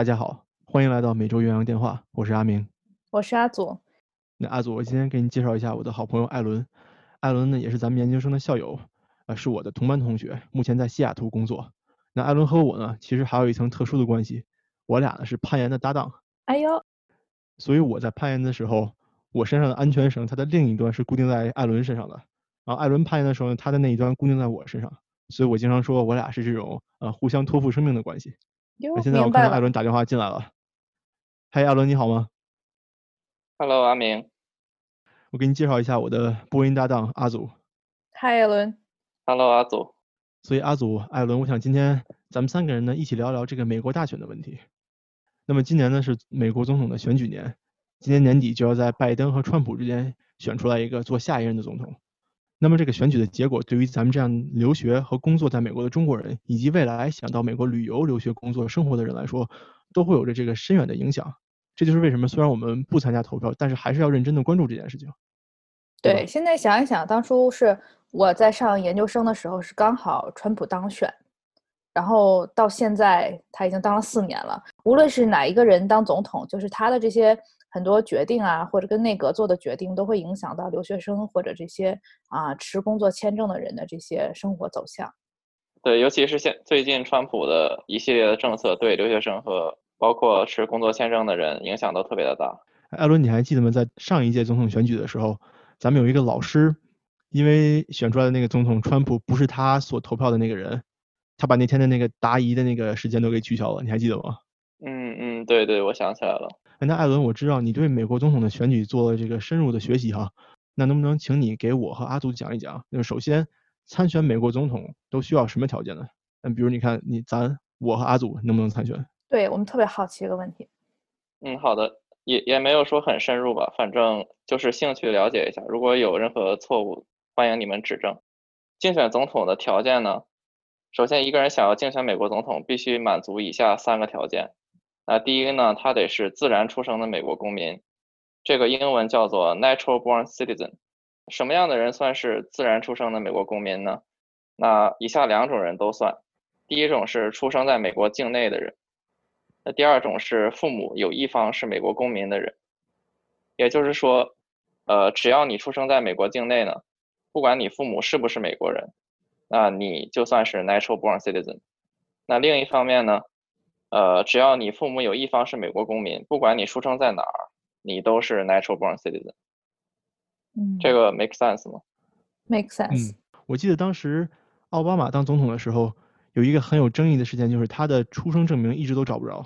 大家好，欢迎来到每周岳阳电话，我是阿明。我是阿祖。那阿祖，我今天给你介绍一下我的好朋友艾伦。艾伦呢，也是咱们研究生的校友，呃，是我的同班同学，目前在西雅图工作。那艾伦和我呢，其实还有一层特殊的关系，我俩呢是攀岩的搭档。哎呦，所以我在攀岩的时候，我身上的安全绳，它的另一端是固定在艾伦身上的。然后艾伦攀岩的时候呢，他的那一端固定在我身上。所以我经常说我俩是这种呃互相托付生命的关系。那现在我看到艾伦打电话进来了。嗨，艾伦你好吗？Hello，阿明。我给你介绍一下我的播音搭档阿祖。嗨，艾伦。Hello，阿祖。所以阿祖、艾伦，我想今天咱们三个人呢一起聊聊这个美国大选的问题。那么今年呢是美国总统的选举年，今年年底就要在拜登和川普之间选出来一个做下一任的总统。那么这个选举的结果，对于咱们这样留学和工作在美国的中国人，以及未来想到美国旅游、留学、工作、生活的人来说，都会有着这个深远的影响。这就是为什么，虽然我们不参加投票，但是还是要认真的关注这件事情。对，现在想一想，当初是我在上研究生的时候，是刚好川普当选，然后到现在他已经当了四年了。无论是哪一个人当总统，就是他的这些很多决定啊，或者跟内阁做的决定，都会影响到留学生或者这些啊持工作签证的人的这些生活走向。对，尤其是现最近川普的一系列的政策，对留学生和包括持工作签证的人影响都特别的大。艾伦，你还记得吗？在上一届总统选举的时候，咱们有一个老师，因为选出来的那个总统川普不是他所投票的那个人，他把那天的那个答疑的那个时间都给取消了。你还记得吗？嗯嗯，对对，我想起来了。那艾伦，我知道你对美国总统的选举做了这个深入的学习哈，那能不能请你给我和阿祖讲一讲？那首先参选美国总统都需要什么条件呢？嗯，比如你看你咱我和阿祖能不能参选？对我们特别好奇一个问题，嗯，好的，也也没有说很深入吧，反正就是兴趣了解一下。如果有任何错误，欢迎你们指正。竞选总统的条件呢，首先一个人想要竞选美国总统，必须满足以下三个条件。那第一呢，他得是自然出生的美国公民，这个英文叫做 natural born citizen。什么样的人算是自然出生的美国公民呢？那以下两种人都算。第一种是出生在美国境内的人。那第二种是父母有一方是美国公民的人，也就是说，呃，只要你出生在美国境内呢，不管你父母是不是美国人，那你就算是 natural born citizen。那另一方面呢，呃，只要你父母有一方是美国公民，不管你出生在哪儿，你都是 natural born citizen。嗯，这个 make sense 吗？make sense。嗯，我记得当时奥巴马当总统的时候。有一个很有争议的事件，就是他的出生证明一直都找不着。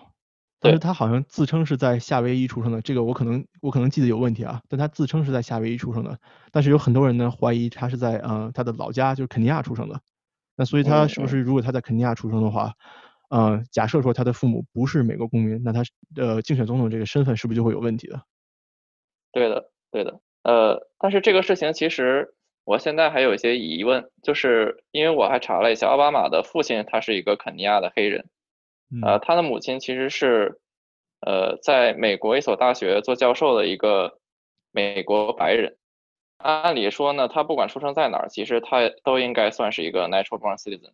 但是他好像自称是在夏威夷出生的，这个我可能我可能记得有问题啊。但他自称是在夏威夷出生的，但是有很多人呢怀疑他是在呃他的老家就是肯尼亚出生的。那所以他是不是如果他在肯尼亚出生的话，呃假设说他的父母不是美国公民，那他呃竞选总统这个身份是不是就会有问题的？对的，对的。呃，但是这个事情其实。我现在还有一些疑问，就是因为我还查了一下，奥巴马的父亲他是一个肯尼亚的黑人，呃，他的母亲其实是，呃，在美国一所大学做教授的一个美国白人。按理说呢，他不管出生在哪儿，其实他都应该算是一个 natural born citizen。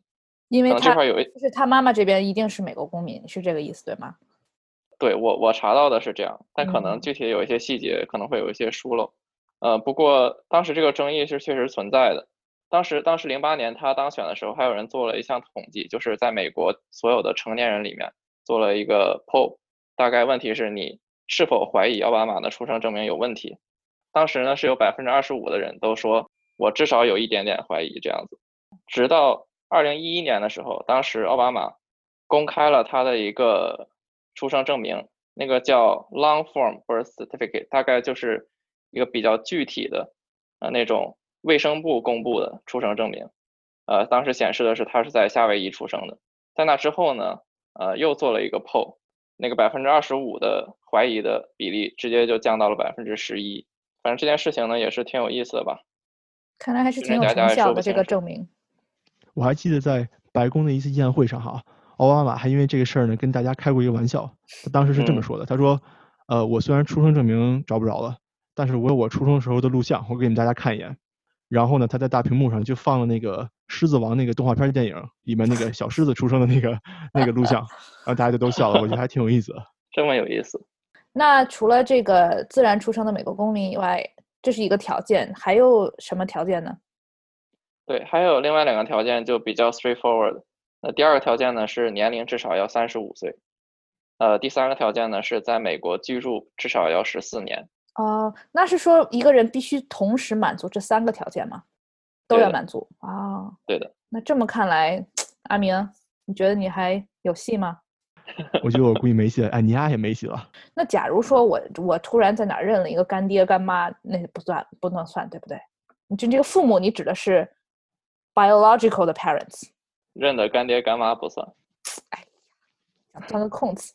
因为这块有一，就是他妈妈这边一定是美国公民，是这个意思对吗？对我我查到的是这样，但可能具体有一些细节可能会有一些疏漏。呃，不过当时这个争议是确实存在的。当时，当时零八年他当选的时候，还有人做了一项统计，就是在美国所有的成年人里面做了一个 poll，大概问题是你是否怀疑奥巴马的出生证明有问题。当时呢是有百分之二十五的人都说我至少有一点点怀疑这样子。直到二零一一年的时候，当时奥巴马公开了他的一个出生证明，那个叫 long form birth certificate，大概就是。一个比较具体的，呃，那种卫生部公布的出生证明，呃，当时显示的是他是在夏威夷出生的。在那之后呢，呃，又做了一个 poll，那个百分之二十五的怀疑的比例直接就降到了百分之十一。反正这件事情呢也是挺有意思的吧？看来还是挺有成效的这个证明。我还记得在白宫的一次宴会上哈，奥巴马还因为这个事儿呢跟大家开过一个玩笑。他当时是这么说的，他说：“呃，我虽然出生证明找不着了。”但是我有我出生时候的录像，我给你们大家看一眼。然后呢，他在大屏幕上就放了那个狮子王那个动画片电影里面那个小狮子出生的那个 那个录像，然后大家就都笑了，我觉得还挺有意思的。这么有意思。那除了这个自然出生的美国公民以外，这是一个条件，还有什么条件呢？对，还有另外两个条件就比较 straightforward。那第二个条件呢是年龄至少要三十五岁，呃，第三个条件呢是在美国居住至少要十四年。哦，那是说一个人必须同时满足这三个条件吗？都要满足啊？对的。那这么看来，阿明，你觉得你还有戏吗？我觉得我估计没戏了，哎，你丫也没戏了。那假如说我我突然在哪认了一个干爹干妈，那不算不能算，对不对？你就这个父母，你指的是 biological 的 parents，认的干爹干妈不算。哎呀，钻个空子。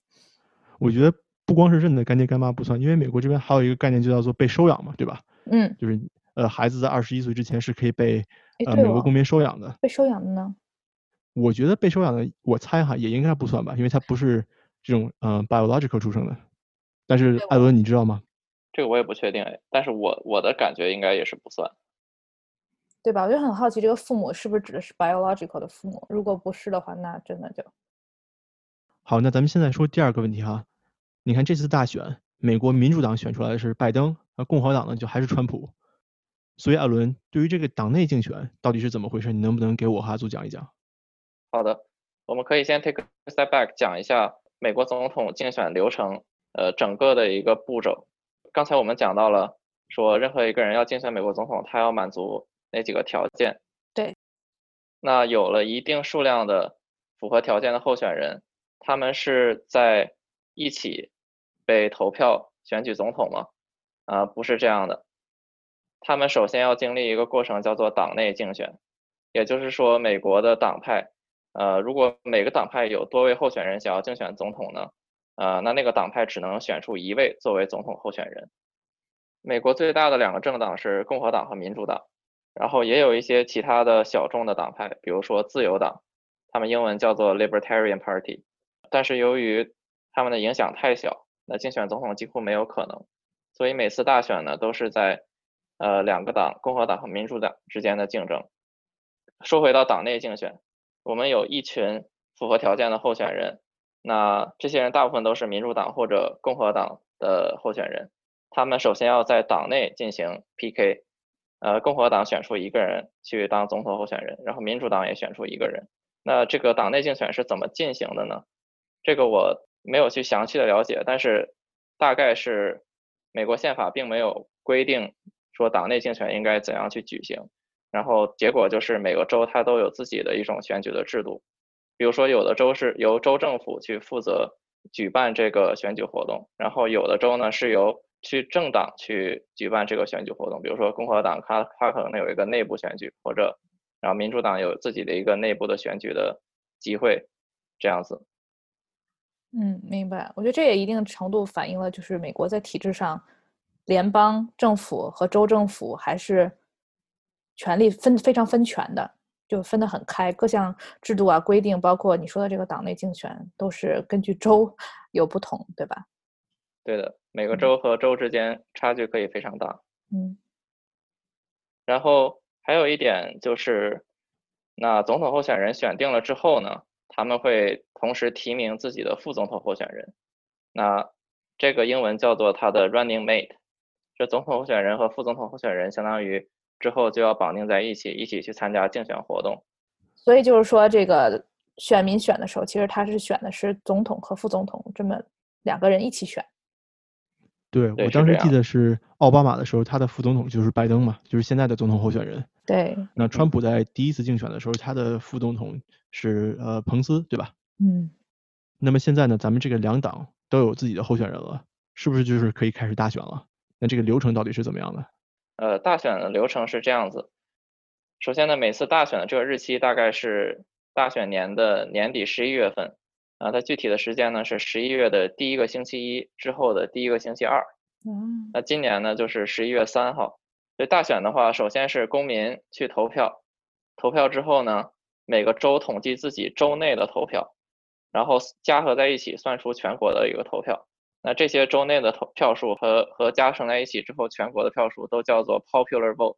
我觉得不光是认的干爹干妈不算，因为美国这边还有一个概念就叫做被收养嘛，对吧？嗯。就是呃，孩子在二十一岁之前是可以被呃美国公民收养的。被收养的呢？我觉得被收养的，我猜哈也应该不算吧，因为他不是这种嗯 biological 出生的。但是艾伦，你知道吗？这个我也不确定哎，但是我我的感觉应该也是不算，对吧？我就很好奇，这个父母是不是指的是 biological 的父母？如果不是的话，那真的就好。那咱们现在说第二个问题哈，你看这次大选，美国民主党选出来的是拜登，而共和党呢就还是川普。所以艾伦，对于这个党内竞选到底是怎么回事？你能不能给我和阿祖讲一讲？好的，我们可以先 take a step back 讲一下美国总统竞选流程，呃，整个的一个步骤。刚才我们讲到了，说任何一个人要竞选美国总统，他要满足哪几个条件？对。那有了一定数量的符合条件的候选人，他们是在一起被投票选举总统吗？啊，不是这样的。他们首先要经历一个过程，叫做党内竞选，也就是说，美国的党派。呃，如果每个党派有多位候选人想要竞选总统呢，呃，那那个党派只能选出一位作为总统候选人。美国最大的两个政党是共和党和民主党，然后也有一些其他的小众的党派，比如说自由党，他们英文叫做 Libertarian Party，但是由于他们的影响太小，那竞选总统几乎没有可能，所以每次大选呢都是在呃两个党，共和党和民主党之间的竞争。说回到党内竞选。我们有一群符合条件的候选人，那这些人大部分都是民主党或者共和党的候选人。他们首先要在党内进行 PK，呃，共和党选出一个人去当总统候选人，然后民主党也选出一个人。那这个党内竞选是怎么进行的呢？这个我没有去详细的了解，但是大概是美国宪法并没有规定说党内竞选应该怎样去举行。然后结果就是每个州它都有自己的一种选举的制度，比如说有的州是由州政府去负责举办这个选举活动，然后有的州呢是由去政党去举办这个选举活动，比如说共和党它它可能有一个内部选举，或者然后民主党有自己的一个内部的选举的机会，这样子。嗯，明白。我觉得这也一定程度反映了就是美国在体制上，联邦政府和州政府还是。权力分非常分权的，就分得很开，各项制度啊规定，包括你说的这个党内竞选，都是根据州 有不同，对吧？对的，每个州和州之间差距可以非常大。嗯。然后还有一点就是，那总统候选人选定了之后呢，他们会同时提名自己的副总统候选人。那这个英文叫做他的 running mate，这总统候选人和副总统候选人相当于。之后就要绑定在一起，一起去参加竞选活动。所以就是说，这个选民选的时候，其实他是选的是总统和副总统这么两个人一起选。对我当时记得是奥巴马的时候，他的副总统就是拜登嘛，就是现在的总统候选人。对。那川普在第一次竞选的时候，他的副总统是呃彭斯，对吧？嗯。那么现在呢，咱们这个两党都有自己的候选人了，是不是就是可以开始大选了？那这个流程到底是怎么样的？呃，大选的流程是这样子。首先呢，每次大选的这个日期大概是大选年的年底十一月份，啊，它具体的时间呢是十一月的第一个星期一之后的第一个星期二。嗯。那今年呢就是十一月三号。所以大选的话，首先是公民去投票，投票之后呢，每个州统计自己州内的投票，然后加合在一起算出全国的一个投票。那这些州内的投票数和和加成在一起之后，全国的票数都叫做 popular vote。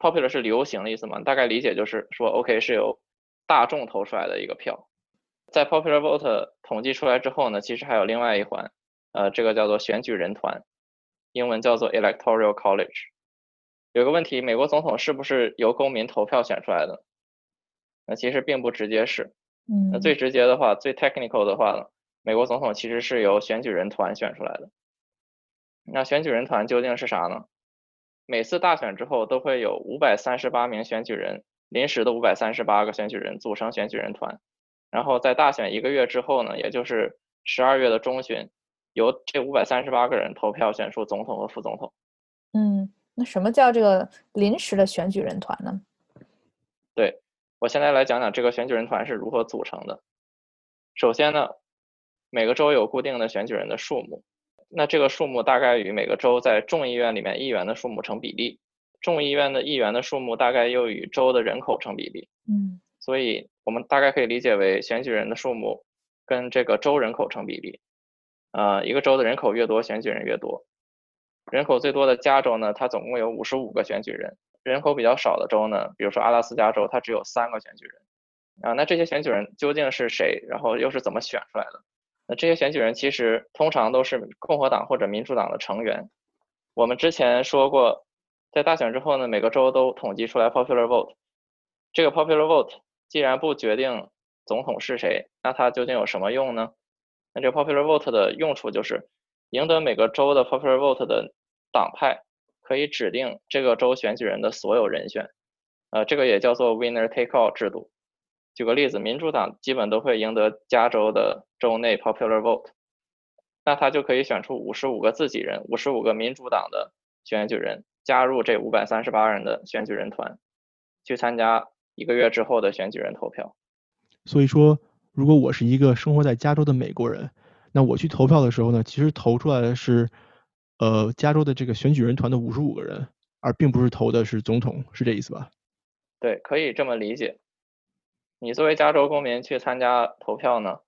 popular 是流行的意思嘛？大概理解就是说，OK 是由大众投出来的一个票。在 popular vote 统计出来之后呢，其实还有另外一环，呃，这个叫做选举人团，英文叫做 electoral college。有个问题，美国总统是不是由公民投票选出来的？那其实并不直接是。嗯。那最直接的话，最 technical 的话呢，美国总统其实是由选举人团选出来的。那选举人团究竟是啥呢？每次大选之后，都会有五百三十八名选举人，临时的五百三十八个选举人组成选举人团，然后在大选一个月之后呢，也就是十二月的中旬，由这五百三十八个人投票选出总统和副总统。嗯，那什么叫这个临时的选举人团呢？对我现在来讲讲这个选举人团是如何组成的。首先呢，每个州有固定的选举人的数目。那这个数目大概与每个州在众议院里面议员的数目成比例，众议院的议员的数目大概又与州的人口成比例。嗯，所以我们大概可以理解为选举人的数目跟这个州人口成比例。呃，一个州的人口越多，选举人越多。人口最多的加州呢，它总共有五十五个选举人；人口比较少的州呢，比如说阿拉斯加州，它只有三个选举人。啊，那这些选举人究竟是谁？然后又是怎么选出来的？那这些选举人其实通常都是共和党或者民主党的成员。我们之前说过，在大选之后呢，每个州都统计出来 popular vote。这个 popular vote 既然不决定总统是谁，那它究竟有什么用呢？那这 popular vote 的用处就是，赢得每个州的 popular vote 的党派可以指定这个州选举人的所有人选。呃，这个也叫做 winner take all 制度。举个例子，民主党基本都会赢得加州的州内 popular vote，那他就可以选出五十五个自己人，五十五个民主党的选举人加入这五百三十八人的选举人团，去参加一个月之后的选举人投票。所以说，如果我是一个生活在加州的美国人，那我去投票的时候呢，其实投出来的是，呃，加州的这个选举人团的五十五个人，而并不是投的是总统，是这意思吧？对，可以这么理解。你作为加州公民去参加投票呢？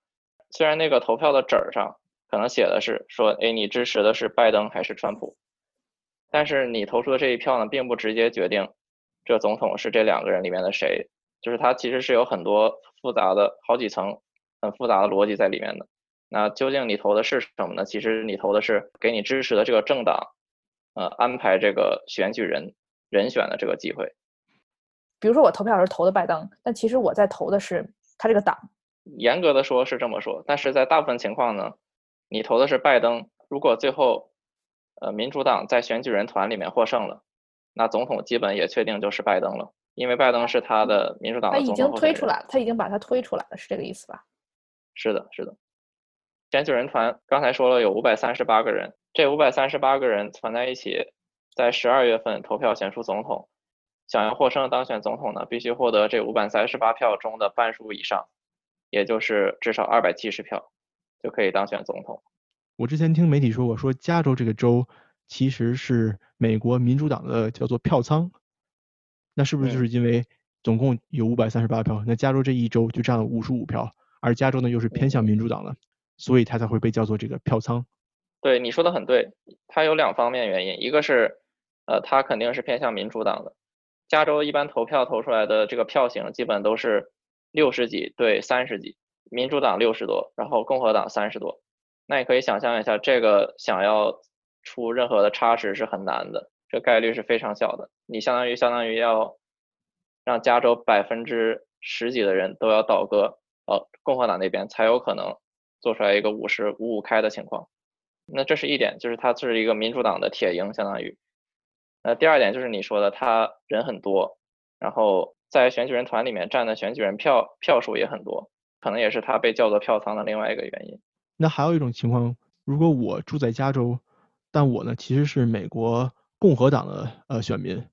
虽然那个投票的纸儿上可能写的是说，哎，你支持的是拜登还是川普，但是你投出的这一票呢，并不直接决定这总统是这两个人里面的谁，就是他其实是有很多复杂的好几层很复杂的逻辑在里面的。那究竟你投的是什么呢？其实你投的是给你支持的这个政党，呃，安排这个选举人人选的这个机会。比如说我投票时投的拜登，但其实我在投的是他这个党。严格的说是这么说，但是在大部分情况呢，你投的是拜登。如果最后，呃，民主党在选举人团里面获胜了，那总统基本也确定就是拜登了，因为拜登是他的民主党的总统。他已经推出来了，他已经把他推出来了，是这个意思吧？是的，是的。选举人团刚才说了有五百三十八个人，这五百三十八个人团在一起，在十二月份投票选出总统。想要获胜当选总统呢，必须获得这五百三十八票中的半数以上，也就是至少二百七十票，就可以当选总统。我之前听媒体说过，说加州这个州其实是美国民主党的叫做票仓，那是不是就是因为总共有五百三十八票，那加州这一州就占了五十五票，而加州呢又是偏向民主党的，所以它才会被叫做这个票仓？对，你说的很对，它有两方面原因，一个是，呃，它肯定是偏向民主党的。加州一般投票投出来的这个票型基本都是六十几对三十几，民主党六十多，然后共和党三十多。那你可以想象一下，这个想要出任何的差池是很难的，这概率是非常小的。你相当于相当于要让加州百分之十几的人都要倒戈，呃，共和党那边才有可能做出来一个五十五五开的情况。那这是一点，就是它是一个民主党的铁鹰，相当于。那第二点就是你说的，他人很多，然后在选举人团里面占的选举人票票数也很多，可能也是他被叫做票仓的另外一个原因。那还有一种情况，如果我住在加州，但我呢其实是美国共和党的呃选民，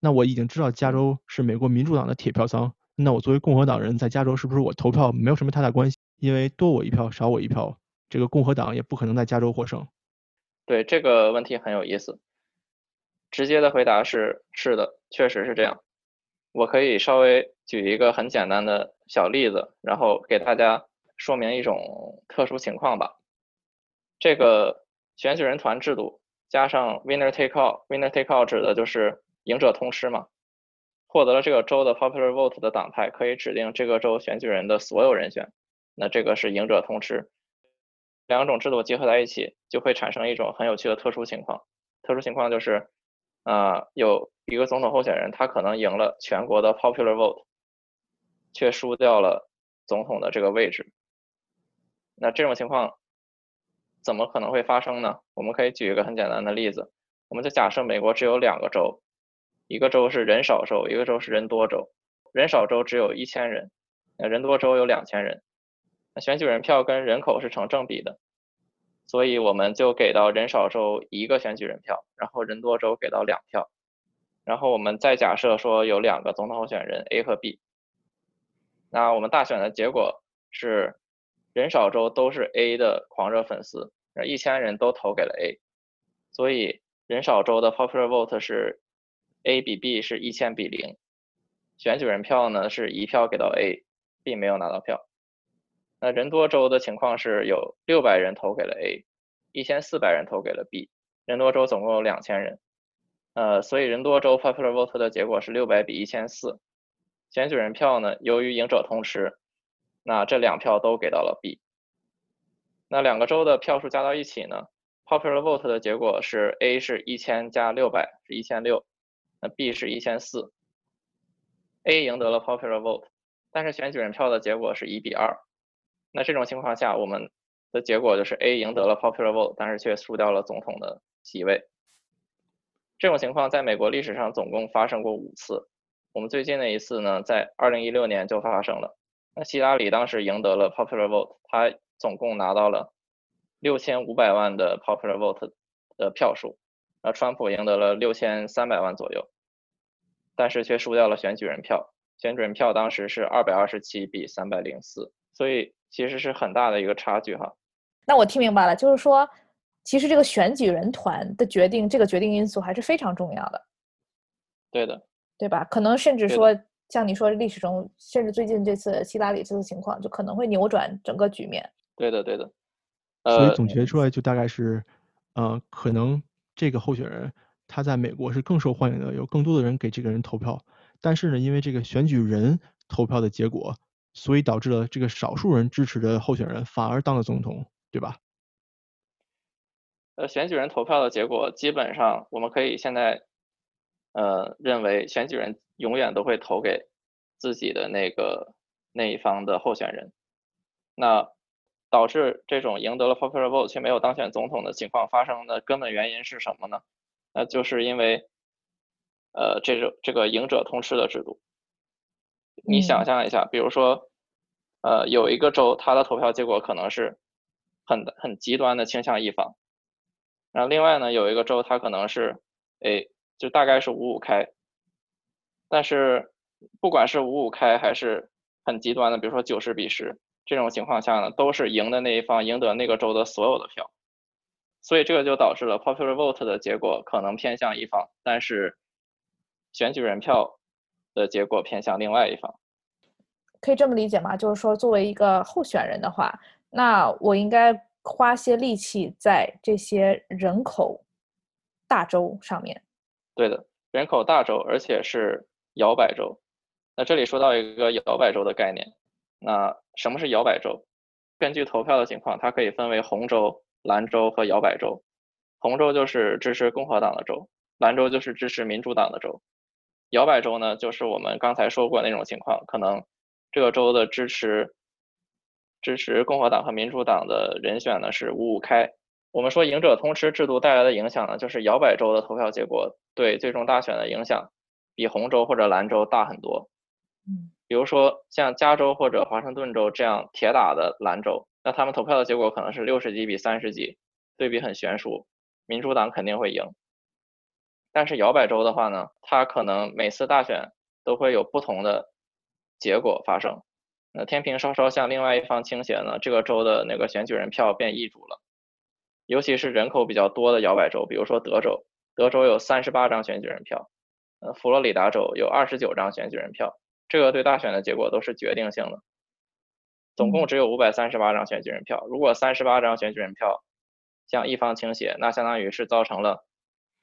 那我已经知道加州是美国民主党的铁票仓，那我作为共和党人在加州是不是我投票没有什么太大关系？因为多我一票少我一票，这个共和党也不可能在加州获胜。对这个问题很有意思。直接的回答是是的，确实是这样。我可以稍微举一个很简单的小例子，然后给大家说明一种特殊情况吧。这个选举人团制度加上 winner take all，winner take all 指的就是赢者通吃嘛，获得了这个州的 popular vote 的党派可以指定这个州选举人的所有人选，那这个是赢者通吃。两种制度结合在一起，就会产生一种很有趣的特殊情况。特殊情况就是，啊，有一个总统候选人，他可能赢了全国的 popular vote，却输掉了总统的这个位置。那这种情况怎么可能会发生呢？我们可以举一个很简单的例子，我们就假设美国只有两个州，一个州是人少州，一个州是人多州。人少州只有一千人，人多州有两千人。那选举人票跟人口是成正比的，所以我们就给到人少州一个选举人票，然后人多州给到两票，然后我们再假设说有两个总统候选人 A 和 B，那我们大选的结果是人少州都是 A 的狂热粉丝，一千人都投给了 A，所以人少州的 popular vote 是 A 比 B 是一千比零，选举人票呢是一票给到 A，B 没有拿到票。那人多州的情况是有六百人投给了 A，一千四百人投给了 B，人多州总共有两千人，呃，所以人多州 popular vote 的结果是六百比一千四，选举人票呢，由于赢者通吃，那这两票都给到了 B，那两个州的票数加到一起呢，popular vote 的结果是 A 是一千加六百是一千六，那 B 是一千四，A 赢得了 popular vote，但是选举人票的结果是一比二。那这种情况下，我们的结果就是 A 赢得了 popular vote，但是却输掉了总统的席位。这种情况在美国历史上总共发生过五次。我们最近的一次呢，在2016年就发生了。那希拉里当时赢得了 popular vote，他总共拿到了六千五百万的 popular vote 的票数，而川普赢得了六千三百万左右，但是却输掉了选举人票。选举人票当时是二百二十七比三百零四所以。其实是很大的一个差距哈，那我听明白了，就是说，其实这个选举人团的决定，这个决定因素还是非常重要的。对的，对吧？可能甚至说，像你说历史中，甚至最近这次希拉里这次情况，就可能会扭转整个局面。对的，对的。所以总结出来就大概是，呃，可能这个候选人他在美国是更受欢迎的，有更多的人给这个人投票，但是呢，因为这个选举人投票的结果。所以导致了这个少数人支持的候选人反而当了总统，对吧？呃，选举人投票的结果基本上我们可以现在，呃，认为选举人永远都会投给自己的那个那一方的候选人。那导致这种赢得了 popular vote 却没有当选总统的情况发生的根本原因是什么呢？那就是因为，呃，这种这个赢者通吃的制度。你想象一下，比如说，呃，有一个州，它的投票结果可能是很很极端的倾向一方，然后另外呢，有一个州，它可能是，哎，就大概是五五开，但是不管是五五开还是很极端的，比如说九十比十这种情况下呢，都是赢的那一方赢得那个州的所有的票，所以这个就导致了 popular vote 的结果可能偏向一方，但是选举人票。的结果偏向另外一方，可以这么理解吗？就是说，作为一个候选人的话，那我应该花些力气在这些人口大州上面。对的，人口大州，而且是摇摆州。那这里说到一个摇摆州的概念，那什么是摇摆州？根据投票的情况，它可以分为红州、蓝州和摇摆州。红州就是支持共和党的州，蓝州就是支持民主党的州。摇摆州呢，就是我们刚才说过那种情况，可能这个州的支持支持共和党和民主党的人选呢是五五开。我们说赢者通吃制度带来的影响呢，就是摇摆州的投票结果对最终大选的影响比红州或者蓝州大很多。嗯，比如说像加州或者华盛顿州这样铁打的蓝州，那他们投票的结果可能是六十几比三十几，对比很悬殊，民主党肯定会赢。但是摇摆州的话呢，它可能每次大选都会有不同的结果发生。那天平稍稍向另外一方倾斜呢，这个州的那个选举人票变易主了。尤其是人口比较多的摇摆州，比如说德州，德州有三十八张选举人票，呃，佛罗里达州有二十九张选举人票，这个对大选的结果都是决定性的。总共只有五百三十八张选举人票，如果三十八张选举人票向一方倾斜，那相当于是造成了。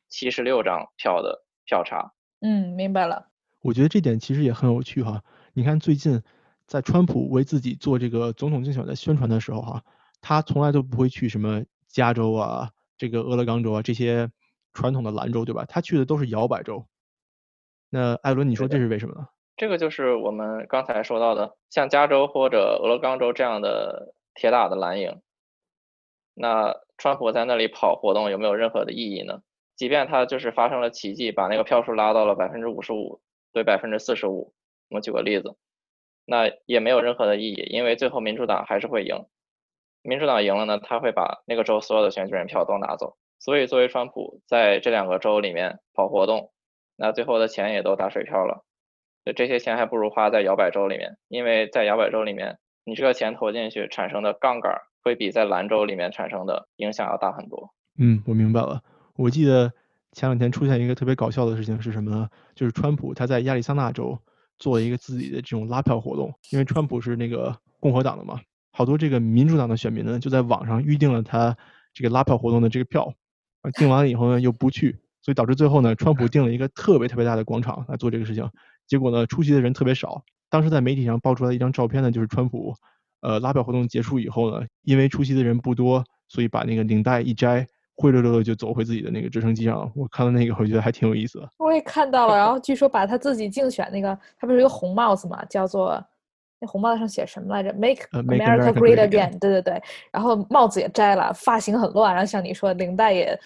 七十六张票的票差，嗯，明白了。我觉得这点其实也很有趣哈。你看最近在川普为自己做这个总统竞选的宣传的时候哈，他从来都不会去什么加州啊、这个俄勒冈州啊这些传统的蓝州，对吧？他去的都是摇摆州。那艾伦，你说这是为什么呢？这个就是我们刚才说到的，像加州或者俄勒冈州这样的铁打的蓝营，那川普在那里跑活动有没有任何的意义呢？即便他就是发生了奇迹，把那个票数拉到了百分之五十五对百分之四十五，我举个例子，那也没有任何的意义，因为最后民主党还是会赢。民主党赢了呢，他会把那个州所有的选举人票都拿走。所以作为川普在这两个州里面跑活动，那最后的钱也都打水漂了。这些钱还不如花在摇摆州里面，因为在摇摆州里面，你这个钱投进去产生的杠杆会比在兰州里面产生的影响要大很多。嗯，我明白了。我记得前两天出现一个特别搞笑的事情是什么呢？就是川普他在亚利桑那州做了一个自己的这种拉票活动，因为川普是那个共和党的嘛，好多这个民主党的选民呢就在网上预定了他这个拉票活动的这个票，订完了以后呢又不去，所以导致最后呢，川普定了一个特别特别大的广场来做这个事情。结果呢，出席的人特别少。当时在媒体上爆出来一张照片呢，就是川普，呃，拉票活动结束以后呢，因为出席的人不多，所以把那个领带一摘，灰溜溜的就走回自己的那个直升机上了。我看到那个，我觉得还挺有意思的。我也看到了，然后据说把他自己竞选那个，他不是有个红帽子嘛，叫做那红帽子上写什么来着？Make America Great Again。对对对。然后帽子也摘了，发型很乱，然后像你说，领带也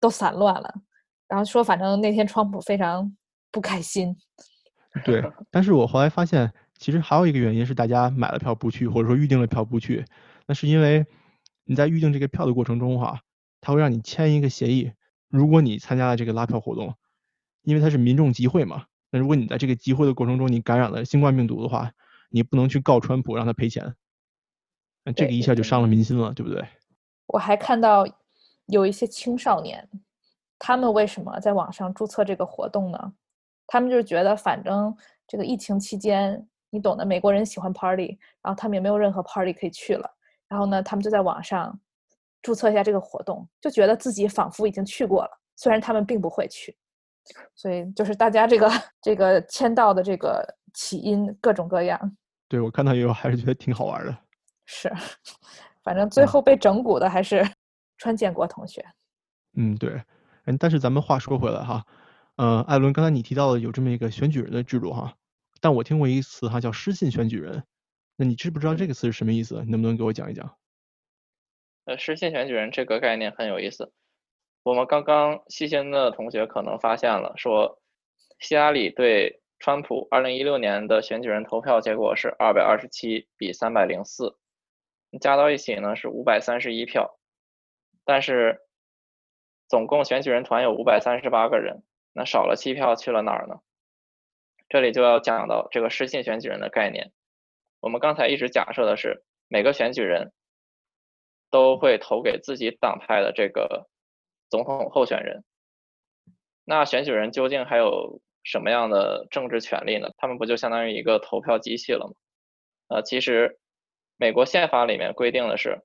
都散乱了。然后说，反正那天川普非常不开心。对，但是我后来发现，其实还有一个原因是大家买了票不去，或者说预定了票不去，那是因为你在预定这个票的过程中哈，他会让你签一个协议，如果你参加了这个拉票活动，因为它是民众集会嘛，那如果你在这个集会的过程中你感染了新冠病毒的话，你不能去告川普让他赔钱，那这个一下就伤了民心了，对不对？我还看到有一些青少年，他们为什么在网上注册这个活动呢？他们就是觉得，反正这个疫情期间，你懂得，美国人喜欢 party，然后他们也没有任何 party 可以去了。然后呢，他们就在网上注册一下这个活动，就觉得自己仿佛已经去过了，虽然他们并不会去。所以就是大家这个 这个签到的这个起因各种各样。对我看到以后还是觉得挺好玩的。是，反正最后被整蛊的还是 川建国同学。嗯，对。嗯，但是咱们话说回来哈。呃，艾伦，刚才你提到了有这么一个选举人的制度哈，但我听过一个词哈，叫失信选举人。那你知不知道这个词是什么意思？你能不能给我讲一讲？呃，失信选举人这个概念很有意思。我们刚刚细心的同学可能发现了，说希拉里对川普二零一六年的选举人投票结果是二百二十七比三百零四加到一起呢是五百三十一票，但是总共选举人团有五百三十八个人。那少了七票去了哪儿呢？这里就要讲到这个失信选举人的概念。我们刚才一直假设的是每个选举人都会投给自己党派的这个总统候选人。那选举人究竟还有什么样的政治权利呢？他们不就相当于一个投票机器了吗？呃，其实美国宪法里面规定的是，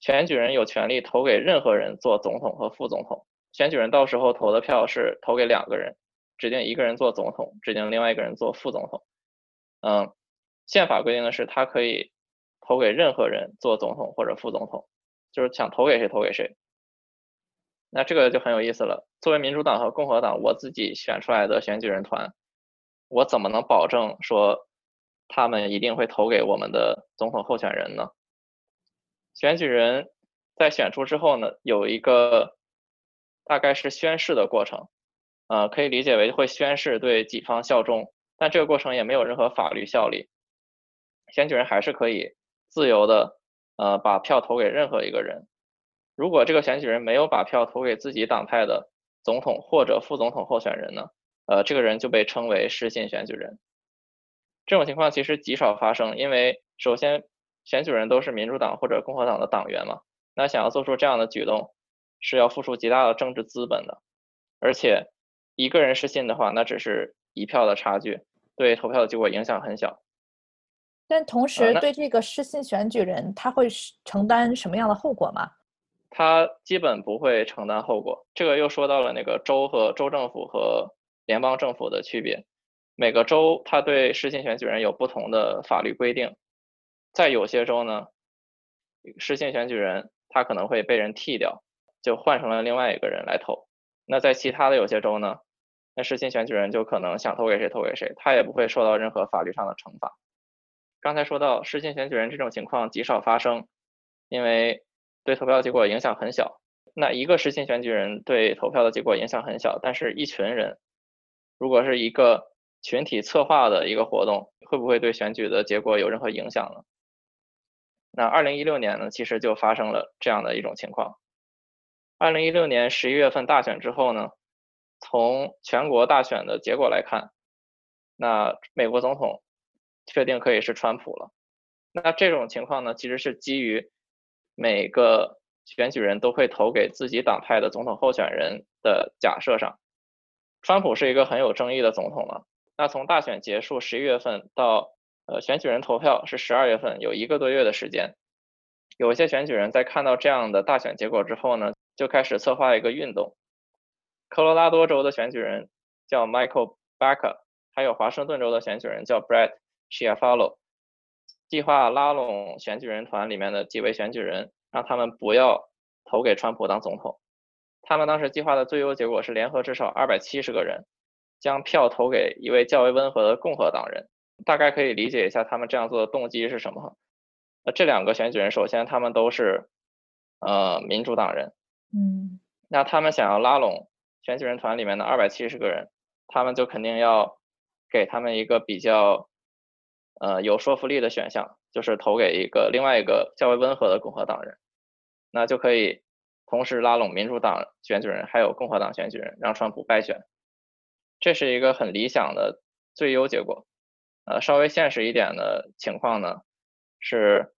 选举人有权利投给任何人做总统和副总统。选举人到时候投的票是投给两个人，指定一个人做总统，指定另外一个人做副总统。嗯，宪法规定的是他可以投给任何人做总统或者副总统，就是想投给谁投给谁。那这个就很有意思了。作为民主党和共和党，我自己选出来的选举人团，我怎么能保证说他们一定会投给我们的总统候选人呢？选举人在选出之后呢，有一个。大概是宣誓的过程，呃，可以理解为会宣誓对己方效忠，但这个过程也没有任何法律效力。选举人还是可以自由的，呃，把票投给任何一个人。如果这个选举人没有把票投给自己党派的总统或者副总统候选人呢，呃，这个人就被称为失信选举人。这种情况其实极少发生，因为首先选举人都是民主党或者共和党的党员嘛，那想要做出这样的举动。是要付出极大的政治资本的，而且一个人失信的话，那只是一票的差距，对投票的结果影响很小。但同时，对这个失信选举人，他会承担什么样的后果吗？他基本不会承担后果。这个又说到了那个州和州政府和联邦政府的区别。每个州他对失信选举人有不同的法律规定，在有些州呢，失信选举人他可能会被人替掉，就换成了另外一个人来投。那在其他的有些州呢，那实行选举人就可能想投给谁投给谁，他也不会受到任何法律上的惩罚。刚才说到实行选举人这种情况极少发生，因为对投票结果影响很小。那一个实行选举人对投票的结果影响很小，但是一群人，如果是一个群体策划的一个活动，会不会对选举的结果有任何影响呢？那二零一六年呢，其实就发生了这样的一种情况。二零一六年十一月份大选之后呢，从全国大选的结果来看，那美国总统确定可以是川普了。那这种情况呢，其实是基于每个。选举人都会投给自己党派的总统候选人的假设上，川普是一个很有争议的总统了。那从大选结束十一月份到呃选举人投票是十二月份，有一个多月的时间。有一些选举人在看到这样的大选结果之后呢，就开始策划一个运动。科罗拉多州的选举人叫 Michael Baker，还有华盛顿州的选举人叫 Brett Chiafalo，计划拉拢选举人团里面的几位选举人。让他们不要投给川普当总统。他们当时计划的最优结果是联合至少二百七十个人，将票投给一位较为温和的共和党人。大概可以理解一下他们这样做的动机是什么。那这两个选举人，首先他们都是呃民主党人，嗯，那他们想要拉拢选举人团里面的二百七十个人，他们就肯定要给他们一个比较呃有说服力的选项，就是投给一个另外一个较为温和的共和党人。那就可以同时拉拢民主党选举人，还有共和党选举人，让川普败选。这是一个很理想的最优结果。呃，稍微现实一点的情况呢，是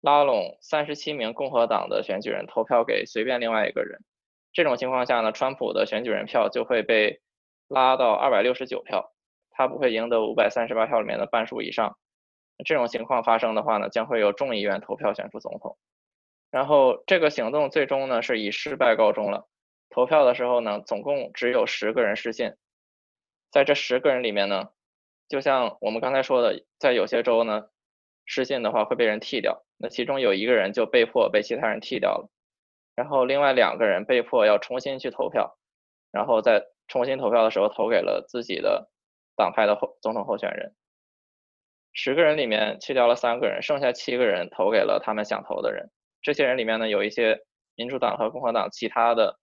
拉拢三十七名共和党的选举人投票给随便另外一个人。这种情况下呢，川普的选举人票就会被拉到二百六十九票，他不会赢得五百三十八票里面的半数以上。这种情况发生的话呢，将会有众议院投票选出总统。然后这个行动最终呢是以失败告终了。投票的时候呢，总共只有十个人失信。在这十个人里面呢，就像我们刚才说的，在有些州呢，失信的话会被人替掉。那其中有一个人就被迫被其他人替掉了，然后另外两个人被迫要重新去投票，然后在重新投票的时候投给了自己的党派的候总统候选人。十个人里面去掉了三个人，剩下七个人投给了他们想投的人。这些人里面呢，有一些民主党和共和党其他的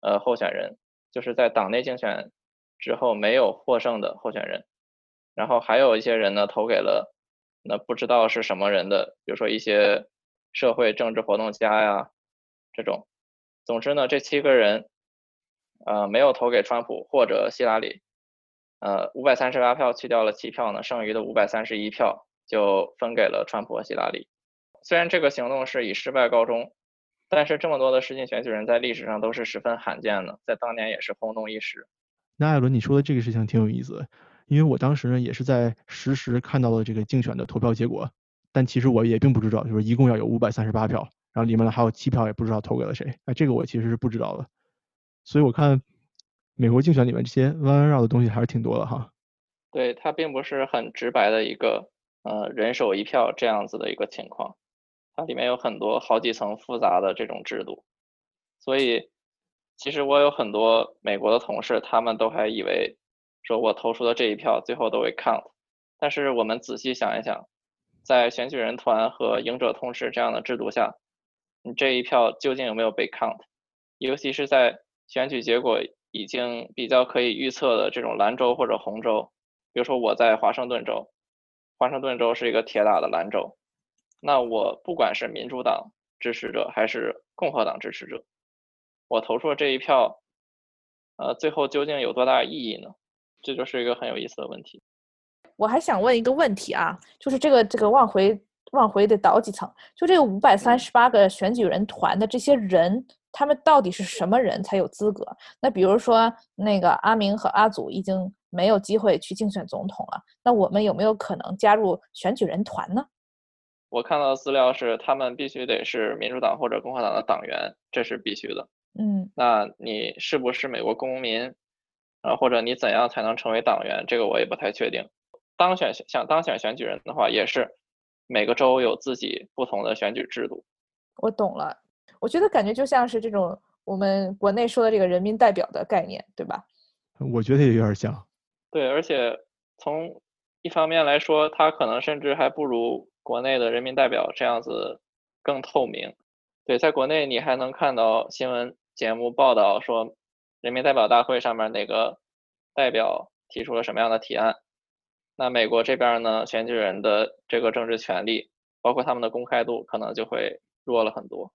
呃候选人，就是在党内竞选之后没有获胜的候选人，然后还有一些人呢投给了那不知道是什么人的，比如说一些社会政治活动家呀这种。总之呢，这七个人呃没有投给川普或者希拉里，呃五百三十八票去掉了七票呢，剩余的五百三十一票就分给了川普和希拉里。虽然这个行动是以失败告终，但是这么多的实行选举人在历史上都是十分罕见的，在当年也是轰动一时。那艾伦，你说的这个事情挺有意思，因为我当时呢也是在实时看到了这个竞选的投票结果，但其实我也并不知道，就是一共要有五百三十八票，然后里面呢还有七票也不知道投给了谁，哎，这个我其实是不知道的。所以我看美国竞选里面这些弯弯绕的东西还是挺多的哈。对，它并不是很直白的一个呃人手一票这样子的一个情况。它里面有很多好几层复杂的这种制度，所以其实我有很多美国的同事，他们都还以为说我投出的这一票最后都会 count，但是我们仔细想一想，在选举人团和赢者通吃这样的制度下，你这一票究竟有没有被 count？尤其是在选举结果已经比较可以预测的这种蓝州或者红州，比如说我在华盛顿州，华盛顿州是一个铁打的蓝州。那我不管是民主党支持者还是共和党支持者，我投出的这一票，呃，最后究竟有多大意义呢？这就是一个很有意思的问题。我还想问一个问题啊，就是这个这个往回往回得倒几层，就这个五百三十八个选举人团的这些人，他们到底是什么人才有资格？那比如说那个阿明和阿祖已经没有机会去竞选总统了，那我们有没有可能加入选举人团呢？我看到的资料是，他们必须得是民主党或者共和党的党员，这是必须的。嗯，那你是不是美国公民？啊，或者你怎样才能成为党员，这个我也不太确定。当选想当选选举人的话，也是每个州有自己不同的选举制度。我懂了，我觉得感觉就像是这种我们国内说的这个人民代表的概念，对吧？我觉得也有点像。对，而且从一方面来说，他可能甚至还不如国内的人民代表这样子更透明。对，在国内你还能看到新闻节目报道说，人民代表大会上面哪个代表提出了什么样的提案。那美国这边呢，选举人的这个政治权利，包括他们的公开度，可能就会弱了很多。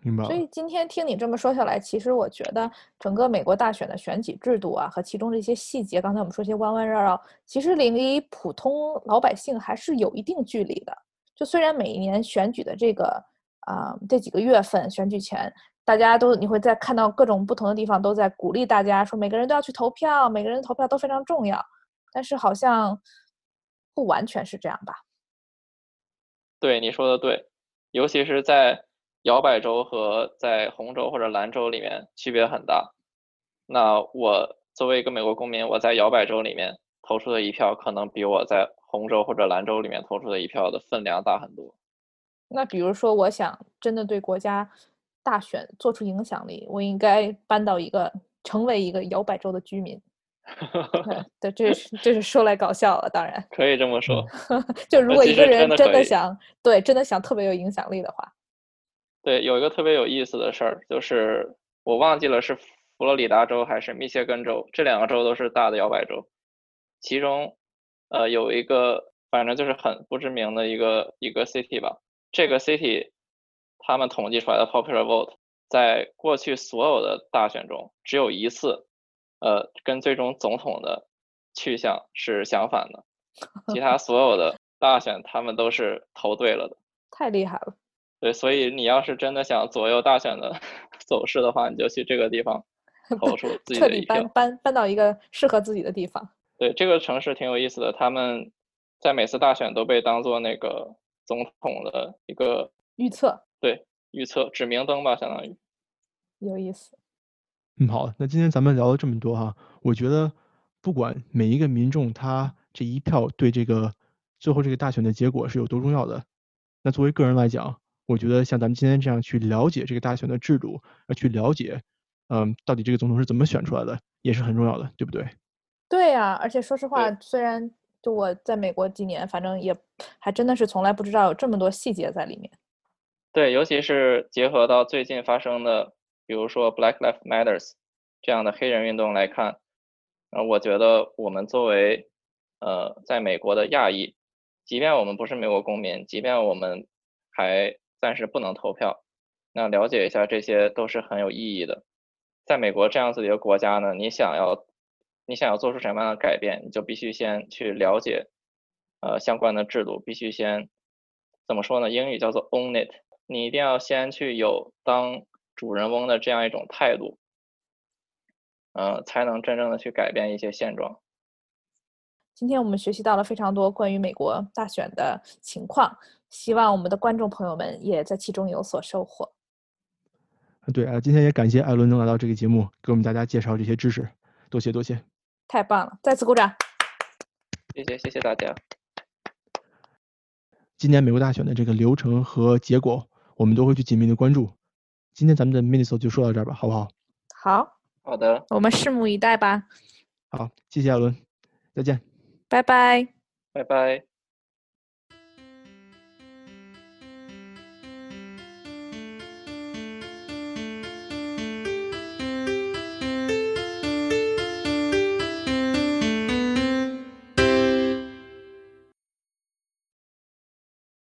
明白。所以今天听你这么说下来，其实我觉得整个美国大选的选举制度啊，和其中的一些细节，刚才我们说些弯弯绕绕，其实离普通老百姓还是有一定距离的。就虽然每一年选举的这个啊这几个月份选举前，大家都你会在看到各种不同的地方都在鼓励大家说每个人都要去投票，每个人投票都非常重要。但是好像不完全是这样吧？对，你说的对，尤其是在。摇摆州和在红州或者蓝州里面区别很大。那我作为一个美国公民，我在摇摆州里面投出的一票，可能比我在红州或者蓝州里面投出的一票的分量大很多。那比如说，我想真的对国家大选做出影响力，我应该搬到一个成为一个摇摆州的居民。对，这是这是说来搞笑了，当然可以这么 说。就如果一个人真的想对，真的想特别有影响力的话。对，有一个特别有意思的事儿，就是我忘记了是佛罗里达州还是密歇根州，这两个州都是大的摇摆州。其中，呃，有一个反正就是很不知名的一个一个 city 吧。这个 city，他们统计出来的 popular vote，在过去所有的大选中，只有一次，呃，跟最终总统的去向是相反的。其他所有的大选，他们都是投对了的。太厉害了。对，所以你要是真的想左右大选的 走势的话，你就去这个地方 投出自己的一票，搬搬搬到一个适合自己的地方。对，这个城市挺有意思的，他们在每次大选都被当做那个总统的一个预测，对，预测指明灯吧，相当于。有意思。嗯，好，那今天咱们聊了这么多哈，我觉得不管每一个民众他这一票对这个最后这个大选的结果是有多重要的，那作为个人来讲。我觉得像咱们今天这样去了解这个大选的制度，而去了解，嗯，到底这个总统是怎么选出来的，也是很重要的，对不对？对呀，而且说实话，虽然就我在美国几年，反正也还真的是从来不知道有这么多细节在里面。对，尤其是结合到最近发生的，比如说 Black Lives Matters 这样的黑人运动来看，呃，我觉得我们作为呃在美国的亚裔，即便我们不是美国公民，即便我们还暂时不能投票，那了解一下这些都是很有意义的。在美国这样子的一个国家呢，你想要你想要做出什么样的改变，你就必须先去了解呃相关的制度，必须先怎么说呢？英语叫做 own it，你一定要先去有当主人翁的这样一种态度，呃，才能真正的去改变一些现状。今天我们学习到了非常多关于美国大选的情况。希望我们的观众朋友们也在其中有所收获。对啊，今天也感谢艾伦能来到这个节目，给我们大家介绍这些知识，多谢多谢。太棒了，再次鼓掌。谢谢谢谢大家。今年美国大选的这个流程和结果，我们都会去紧密的关注。今天咱们的 Minnesota 就说到这儿吧，好不好？好，好的，我们拭目以待吧。好，谢谢艾伦，再见。拜拜，拜拜。